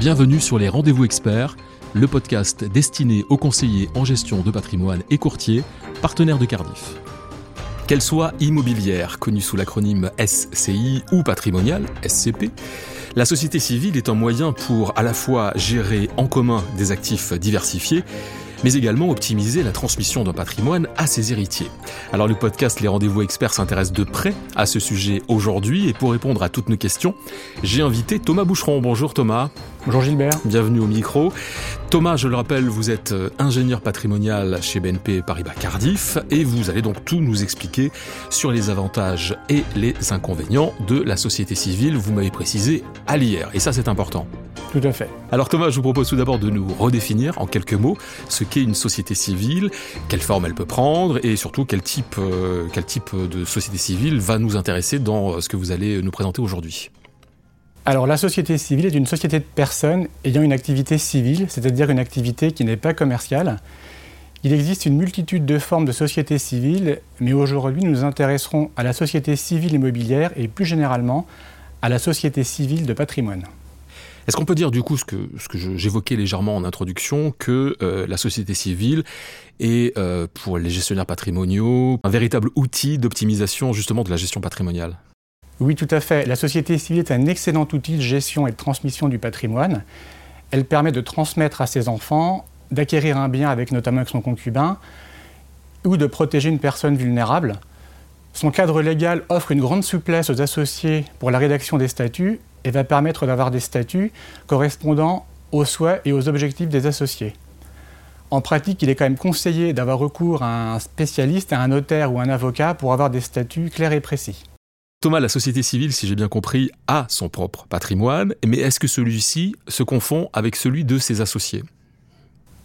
Bienvenue sur les Rendez-vous Experts, le podcast destiné aux conseillers en gestion de patrimoine et courtiers, partenaires de Cardiff. Qu'elle soit immobilière, connue sous l'acronyme SCI, ou patrimoniale, SCP, la société civile est un moyen pour à la fois gérer en commun des actifs diversifiés mais également optimiser la transmission d'un patrimoine à ses héritiers. Alors le podcast Les Rendez-vous Experts s'intéresse de près à ce sujet aujourd'hui et pour répondre à toutes nos questions, j'ai invité Thomas Boucheron. Bonjour Thomas. Bonjour Gilbert. Bienvenue au micro. Thomas, je le rappelle, vous êtes euh, ingénieur patrimonial chez BNP Paribas Cardiff et vous allez donc tout nous expliquer sur les avantages et les inconvénients de la société civile, vous m'avez précisé, à l'IR. Et ça c'est important. Tout à fait. Alors Thomas, je vous propose tout d'abord de nous redéfinir en quelques mots ce qu'est une société civile, quelle forme elle peut prendre et surtout quel type, euh, quel type de société civile va nous intéresser dans euh, ce que vous allez nous présenter aujourd'hui. Alors la société civile est une société de personnes ayant une activité civile, c'est-à-dire une activité qui n'est pas commerciale. Il existe une multitude de formes de sociétés civiles, mais aujourd'hui nous nous intéresserons à la société civile immobilière et plus généralement à la société civile de patrimoine. Est-ce qu'on peut dire du coup ce que, ce que j'évoquais légèrement en introduction, que euh, la société civile est euh, pour les gestionnaires patrimoniaux un véritable outil d'optimisation justement de la gestion patrimoniale? Oui, tout à fait. La société civile est un excellent outil de gestion et de transmission du patrimoine. Elle permet de transmettre à ses enfants, d'acquérir un bien avec notamment avec son concubin, ou de protéger une personne vulnérable. Son cadre légal offre une grande souplesse aux associés pour la rédaction des statuts et va permettre d'avoir des statuts correspondant aux souhaits et aux objectifs des associés. En pratique, il est quand même conseillé d'avoir recours à un spécialiste, à un notaire ou un avocat pour avoir des statuts clairs et précis. Thomas, la société civile, si j'ai bien compris, a son propre patrimoine, mais est-ce que celui-ci se confond avec celui de ses associés?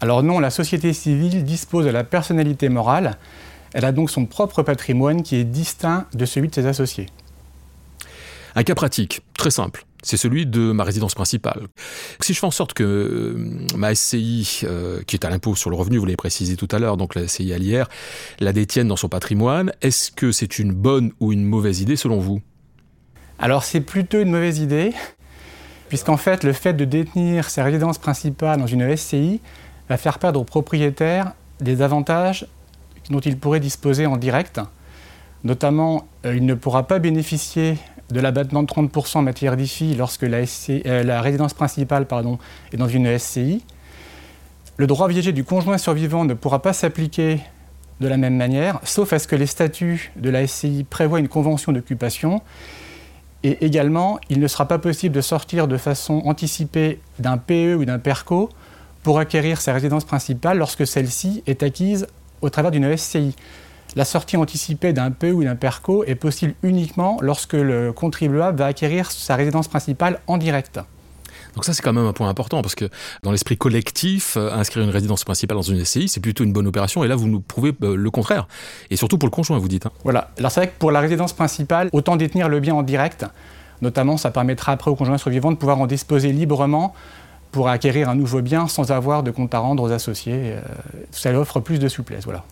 Alors non, la société civile dispose de la personnalité morale, elle a donc son propre patrimoine qui est distinct de celui de ses associés. Un cas pratique, très simple. C'est celui de ma résidence principale. Si je fais en sorte que euh, ma SCI, euh, qui est à l'impôt sur le revenu, vous l'avez précisé tout à l'heure, donc la SCI à l'IR, la détienne dans son patrimoine, est-ce que c'est une bonne ou une mauvaise idée selon vous? Alors c'est plutôt une mauvaise idée, puisqu'en fait le fait de détenir sa résidence principale dans une SCI va faire perdre au propriétaire des avantages dont il pourrait disposer en direct. Notamment, euh, il ne pourra pas bénéficier de l'abattement de 30% en matière d'IFI lorsque la, euh, la résidence principale pardon, est dans une SCI. Le droit viager du conjoint survivant ne pourra pas s'appliquer de la même manière, sauf à ce que les statuts de la SCI prévoient une convention d'occupation. Et également, il ne sera pas possible de sortir de façon anticipée d'un PE ou d'un PERCO pour acquérir sa résidence principale lorsque celle-ci est acquise au travers d'une SCI. La sortie anticipée d'un PE ou d'un PERCO est possible uniquement lorsque le contribuable va acquérir sa résidence principale en direct. Donc ça, c'est quand même un point important parce que dans l'esprit collectif, euh, inscrire une résidence principale dans une SCI, c'est plutôt une bonne opération. Et là, vous nous prouvez euh, le contraire. Et surtout pour le conjoint, vous dites. Hein. Voilà. Alors c'est vrai que pour la résidence principale, autant détenir le bien en direct. Notamment, ça permettra après au conjoint survivant de pouvoir en disposer librement pour acquérir un nouveau bien sans avoir de compte à rendre aux associés. Euh, ça offre plus de souplesse. Voilà.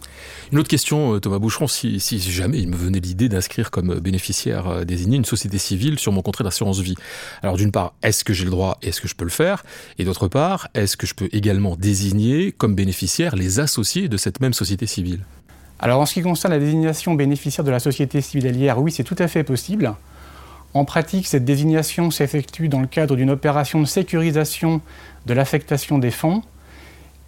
Une autre question, euh, Thomas Boucheron, si, jamais il me venait l'idée d'inscrire comme bénéficiaire euh, désigné une société civile sur mon contrat d'assurance vie. Alors d'une part, est-ce que j'ai le droit, est-ce que je peux le faire? Et d'autre part, est-ce que je peux également désigner comme bénéficiaires les associés de cette même société civile? Alors en ce qui concerne la désignation bénéficiaire de la société civile allière, oui, c'est tout à fait possible. En pratique, cette désignation s'effectue dans le cadre d'une opération de sécurisation de l'affectation des fonds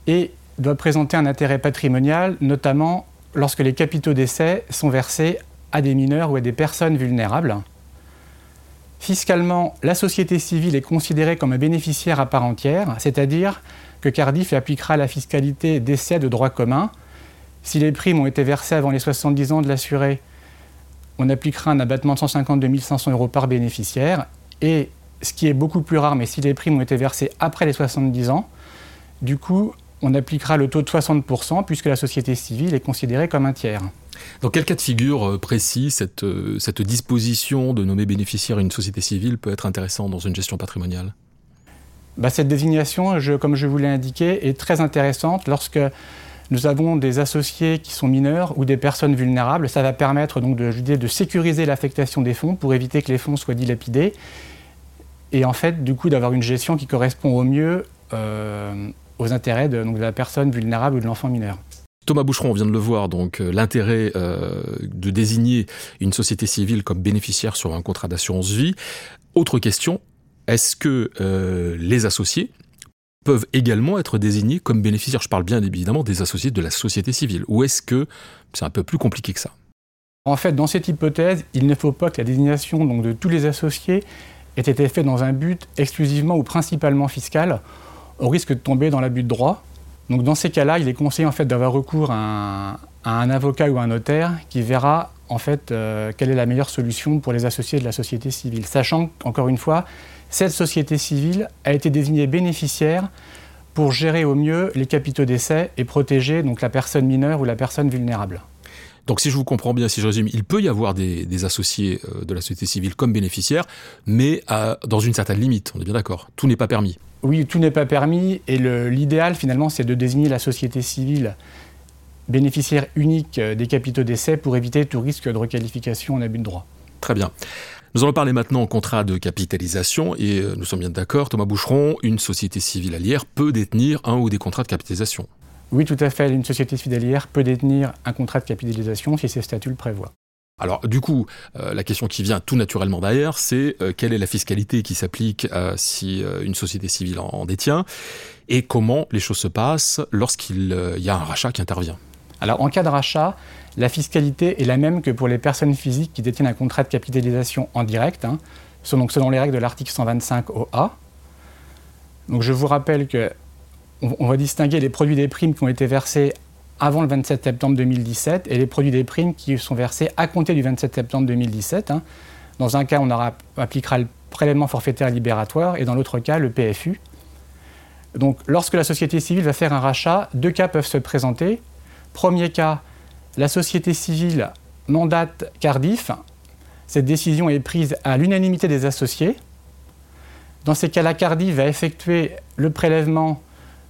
et doit présenter un intérêt patrimonial, notamment lorsque les capitaux d'essai sont versés à des mineurs ou à des personnes vulnérables. Fiscalement, la société civile est considérée comme un bénéficiaire à part entière, c'est-à-dire que Cardiff appliquera la fiscalité d'essai de droit commun. Si les primes ont été versées avant les 70 ans de l'assuré, on appliquera un abattement de 152 500 euros par bénéficiaire. Et ce qui est beaucoup plus rare, mais si les primes ont été versées après les 70 ans, du coup, on appliquera le taux de 60% puisque la société civile est considérée comme un tiers. Dans quel cas de figure euh, précis cette, euh, cette disposition de nommer bénéficiaire une société civile peut être intéressante dans une gestion patrimoniale? Bah, Cette désignation, comme je vous l'ai indiqué, est très intéressante lorsque nous avons des associés qui sont mineurs ou des personnes vulnérables. Ça va permettre donc de, sécuriser l'affectation des fonds pour éviter que les fonds soient dilapidés. et en fait, du coup, d'avoir une gestion qui correspond au mieux euh, aux intérêts de la personne vulnérable ou de l'enfant mineur. Thomas Boucheron, on vient de le voir, donc euh, l'intérêt euh, de désigner une société civile comme bénéficiaire sur un contrat d'assurance vie. Autre question, est-ce que les associés peuvent également être désignés comme bénéficiaires Je parle bien évidemment des associés de la société civile. Ou est-ce que c'est un peu plus compliqué que ça? En fait, dans cette hypothèse, il ne faut pas que la désignation de tous les associés ait été faite dans un but exclusivement ou principalement fiscal, au risque de tomber dans l'abus de droit. Donc dans ces cas-là, il est conseillé en fait d'avoir recours à un, avocat ou un notaire qui verra en fait euh, quelle est la meilleure solution pour les associés de la société civile, sachant qu'encore une fois, cette société civile a été désignée bénéficiaire pour gérer au mieux les capitaux d'essai et protéger donc la personne mineure ou la personne vulnérable. Donc si je vous comprends bien, si je résume, il peut y avoir des, associés euh, de la société civile comme bénéficiaires, mais dans une certaine limite, on est bien d'accord. Tout n'est pas permis. Oui, tout n'est pas permis, et l'idéal finalement, c'est de désigner la société civile bénéficiaire unique euh, des capitaux d'essai pour éviter tout risque de requalification en abus de droit. Très bien. Nous allons parler maintenant en contrat de capitalisation et euh, nous sommes bien d'accord, Thomas Boucheron, une société civile allière peut détenir un ou des contrats de capitalisation. Oui, tout à fait. Une société fidélière peut détenir un contrat de capitalisation si ses statuts le prévoient. Alors du coup, euh, la question qui vient tout naturellement derrière, c'est euh, quelle est la fiscalité qui s'applique euh, si une société civile en, détient et comment les choses se passent lorsqu'il y a un rachat qui intervient? Alors en cas de rachat, la fiscalité est la même que pour les personnes physiques qui détiennent un contrat de capitalisation en direct, hein, selon, selon les règles de l'article 125 OA. Donc je vous rappelle que on, va distinguer les produits des primes qui ont été versés avant le 27 septembre 2017 et les produits des primes qui sont versés à compter du 27 septembre 2017. Hein. Dans un cas, on appliquera le prélèvement forfaitaire libératoire et dans l'autre cas, le PFU. Donc, lorsque la société civile va faire un rachat, deux cas peuvent se présenter. Premier cas, la société civile mandate Cardiff. Cette décision est prise à l'unanimité des associés. Dans ces cas-là, Cardiff va effectuer le prélèvement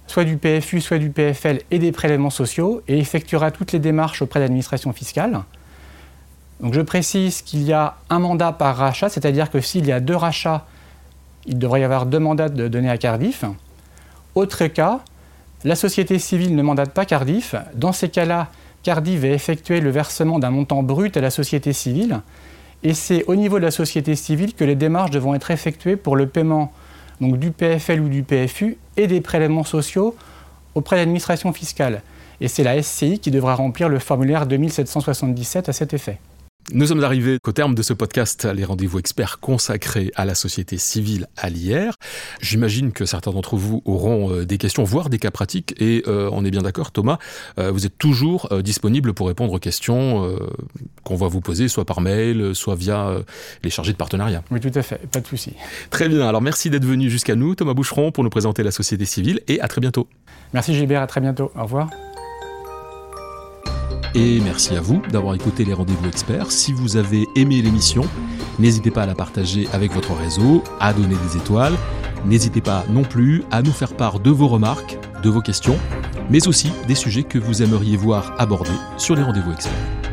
soit du PFU, soit du PFL et des prélèvements sociaux et effectuera toutes les démarches auprès de l'administration fiscale. Donc je précise qu'il y a un mandat par rachat, c'est-à-dire que s'il y a deux rachats, il devrait y avoir deux mandats de donner à Cardiff. Autre cas, la société civile ne mandate pas Cardiff. Dans ces cas-là, Cardiff va effectuer le versement d'un montant brut à la société civile. Et c'est au niveau de la société civile que les démarches devront être effectuées pour le paiement donc du PFL ou du PFU, et des prélèvements sociaux auprès de l'administration fiscale. Et c'est la SCI qui devra remplir le formulaire 2777 à cet effet. Nous sommes arrivés au terme de ce podcast, les rendez-vous experts consacrés à la société civile à l'IR. J'imagine que certains d'entre vous auront euh, des questions, voire des cas pratiques, et euh, on est bien d'accord, Thomas, euh, vous êtes toujours disponible pour répondre aux questions qu'on va vous poser, soit par mail, soit via les chargés de partenariat. Oui, tout à fait, pas de souci. Très bien, alors merci d'être venu jusqu'à nous, Thomas Boucheron, pour nous présenter la société civile, et à très bientôt. Merci Gilbert, à très bientôt. Au revoir. Et merci à vous d'avoir écouté les rendez-vous experts. Si vous avez aimé l'émission, n'hésitez pas à la partager avec votre réseau, à donner des étoiles. N'hésitez pas non plus à nous faire part de vos remarques, de vos questions, mais aussi des sujets que vous aimeriez voir abordés sur les rendez-vous experts.